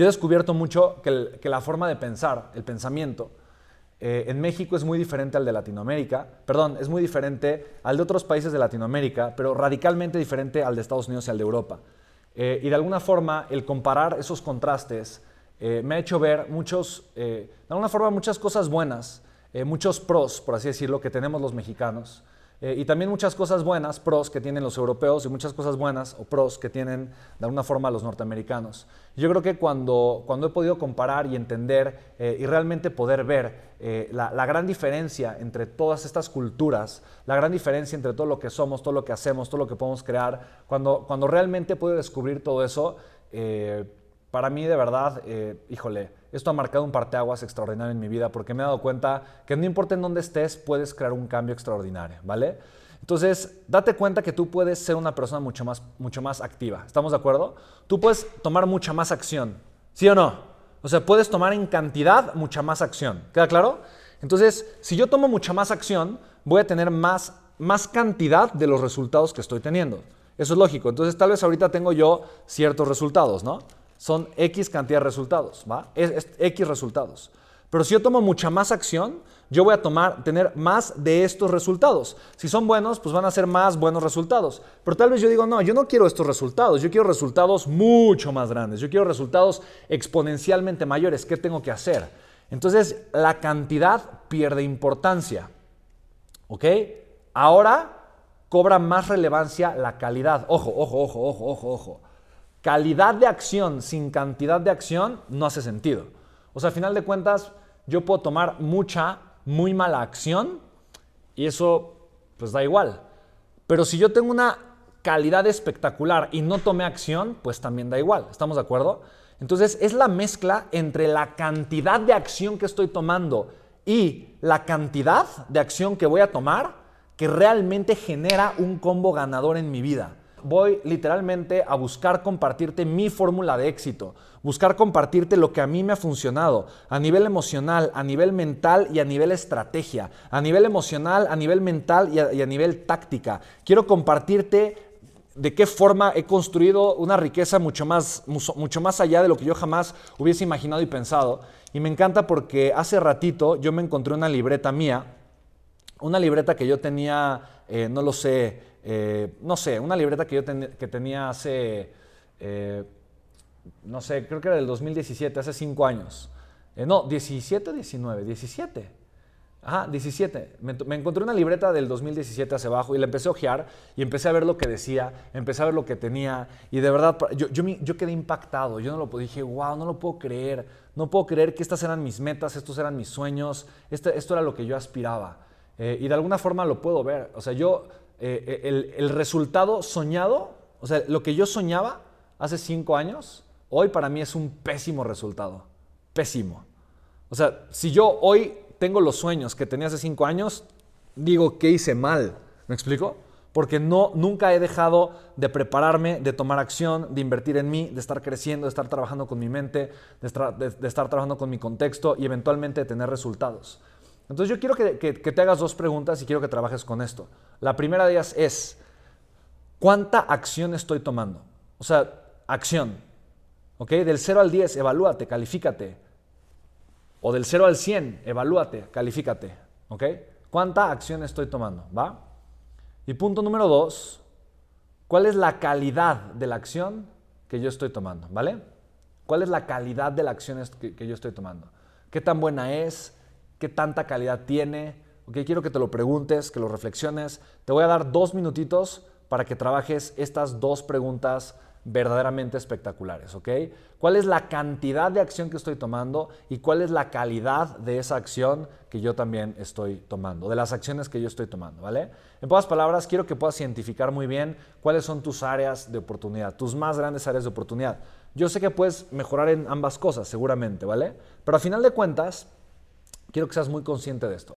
Yo he descubierto mucho que, que la forma de pensar, el pensamiento, eh, en México es muy diferente al de Latinoamérica, perdón, es muy diferente al de otros países de Latinoamérica, pero radicalmente diferente al de Estados Unidos y al de Europa. Eh, y de alguna forma, el comparar esos contrastes eh, me ha hecho ver muchos, de alguna forma, muchas cosas buenas, muchos pros, por así decirlo, que tenemos los mexicanos eh, y también muchas cosas buenas, pros que tienen los europeos y muchas cosas buenas o pros que tienen de alguna forma los norteamericanos. Yo creo que cuando, cuando he podido comparar y entender eh, y realmente poder ver eh, la, gran diferencia entre todas estas culturas, la gran diferencia entre todo lo que somos, todo lo que hacemos, todo lo que podemos crear, cuando, cuando realmente puedo descubrir todo eso, para mí de verdad, híjole, esto ha marcado un parteaguas extraordinario en mi vida porque me he dado cuenta que no importa en dónde estés, puedes crear un cambio extraordinario, ¿vale? Entonces, date cuenta que tú puedes ser una persona mucho más, mucho más activa. ¿Estamos de acuerdo? Tú puedes tomar mucha más acción, ¿sí o no? O sea, puedes tomar en cantidad mucha más acción. ¿Queda claro? Entonces, si yo tomo mucha más acción, voy a tener más, más cantidad de los resultados que estoy teniendo. Eso es lógico. Entonces, tal vez ahorita tengo yo ciertos resultados, ¿no? Son X cantidad de resultados, ¿va? Es, X resultados. Pero si yo tomo mucha más acción, yo voy a tomar, tener más de estos resultados. Si son buenos, pues van a ser más buenos resultados. Pero tal vez yo digo, no, yo no quiero estos resultados, yo quiero resultados mucho más grandes, yo quiero resultados exponencialmente mayores. ¿Qué tengo que hacer? Entonces, la cantidad pierde importancia. ¿Ok? Ahora cobra más relevancia la calidad. Ojo, ojo, ojo, ojo, ojo, ojo calidad de acción sin cantidad de acción no hace sentido. O sea, al final de cuentas, yo puedo tomar mucha, muy mala acción y eso pues da igual. Pero si yo tengo una calidad espectacular y no tomé acción, pues también da igual. ¿Estamos de acuerdo? Entonces es la mezcla entre la cantidad de acción que estoy tomando y la cantidad de acción que voy a tomar que realmente genera un combo ganador en mi vida voy literalmente a buscar compartirte mi fórmula de éxito, buscar compartirte lo que a mí me ha funcionado a nivel emocional, a nivel mental y a nivel estrategia, a nivel emocional, a nivel mental y a, nivel táctica. Quiero compartirte de qué forma he construido una riqueza mucho más, mucho más allá de lo que yo jamás hubiese imaginado y pensado. Y me encanta porque hace ratito yo me encontré una libreta mía, una libreta que yo tenía, eh, no lo sé, eh, no sé, una libreta que yo que tenía hace, eh, no sé, creo que era del 2017, hace cinco años. No, 17 19, 17. Ajá, 17. Me, encontré una libreta del 2017 hacia abajo y la empecé a ojear y empecé a ver lo que decía, empecé a ver lo que tenía y de verdad yo, yo, quedé impactado. Yo no lo dije, wow, no lo puedo creer. No puedo creer que estas eran mis metas, estos eran mis sueños, este, esto era lo que yo aspiraba. Y de alguna forma lo puedo ver. O sea, yo eh, el, el, resultado soñado, o sea, lo que yo soñaba hace cinco años, hoy para mí es un pésimo resultado. Pésimo. O sea, si yo hoy tengo los sueños que tenía hace cinco años, digo que hice mal. ¿Me explico? Porque no, nunca he dejado de prepararme, de tomar acción, de invertir en mí, de estar creciendo, de estar trabajando con mi mente, de estar, de estar trabajando con mi contexto y eventualmente de tener resultados. Entonces yo quiero que, te hagas dos preguntas y quiero que trabajes con esto. La primera de ellas es, ¿cuánta acción estoy tomando? O sea, acción. ¿Ok? Del 0 al 10, evalúate, califícate. O del 0 al 100, evalúate, califícate. ¿Ok? ¿Cuánta acción estoy tomando? ¿Va? Y punto número dos, ¿cuál es la calidad de la acción que yo estoy tomando? ¿Vale? ¿Cuál es la calidad de la acción que, que yo estoy tomando? ¿Qué tan buena es? Qué tanta calidad tiene. Okay, quiero que te lo preguntes, que lo reflexiones. Te voy a dar dos minutitos para que trabajes estas dos preguntas verdaderamente espectaculares, ¿ok? ¿Cuál es la cantidad de acción que estoy tomando y cuál es la calidad de esa acción que yo también estoy tomando, de las acciones que yo estoy tomando, ¿vale? En pocas palabras, quiero que puedas identificar muy bien cuáles son tus áreas de oportunidad, tus más grandes áreas de oportunidad. Yo sé que puedes mejorar en ambas cosas, seguramente, ¿vale? Pero a final de cuentas, Quiero que seas muy consciente de esto.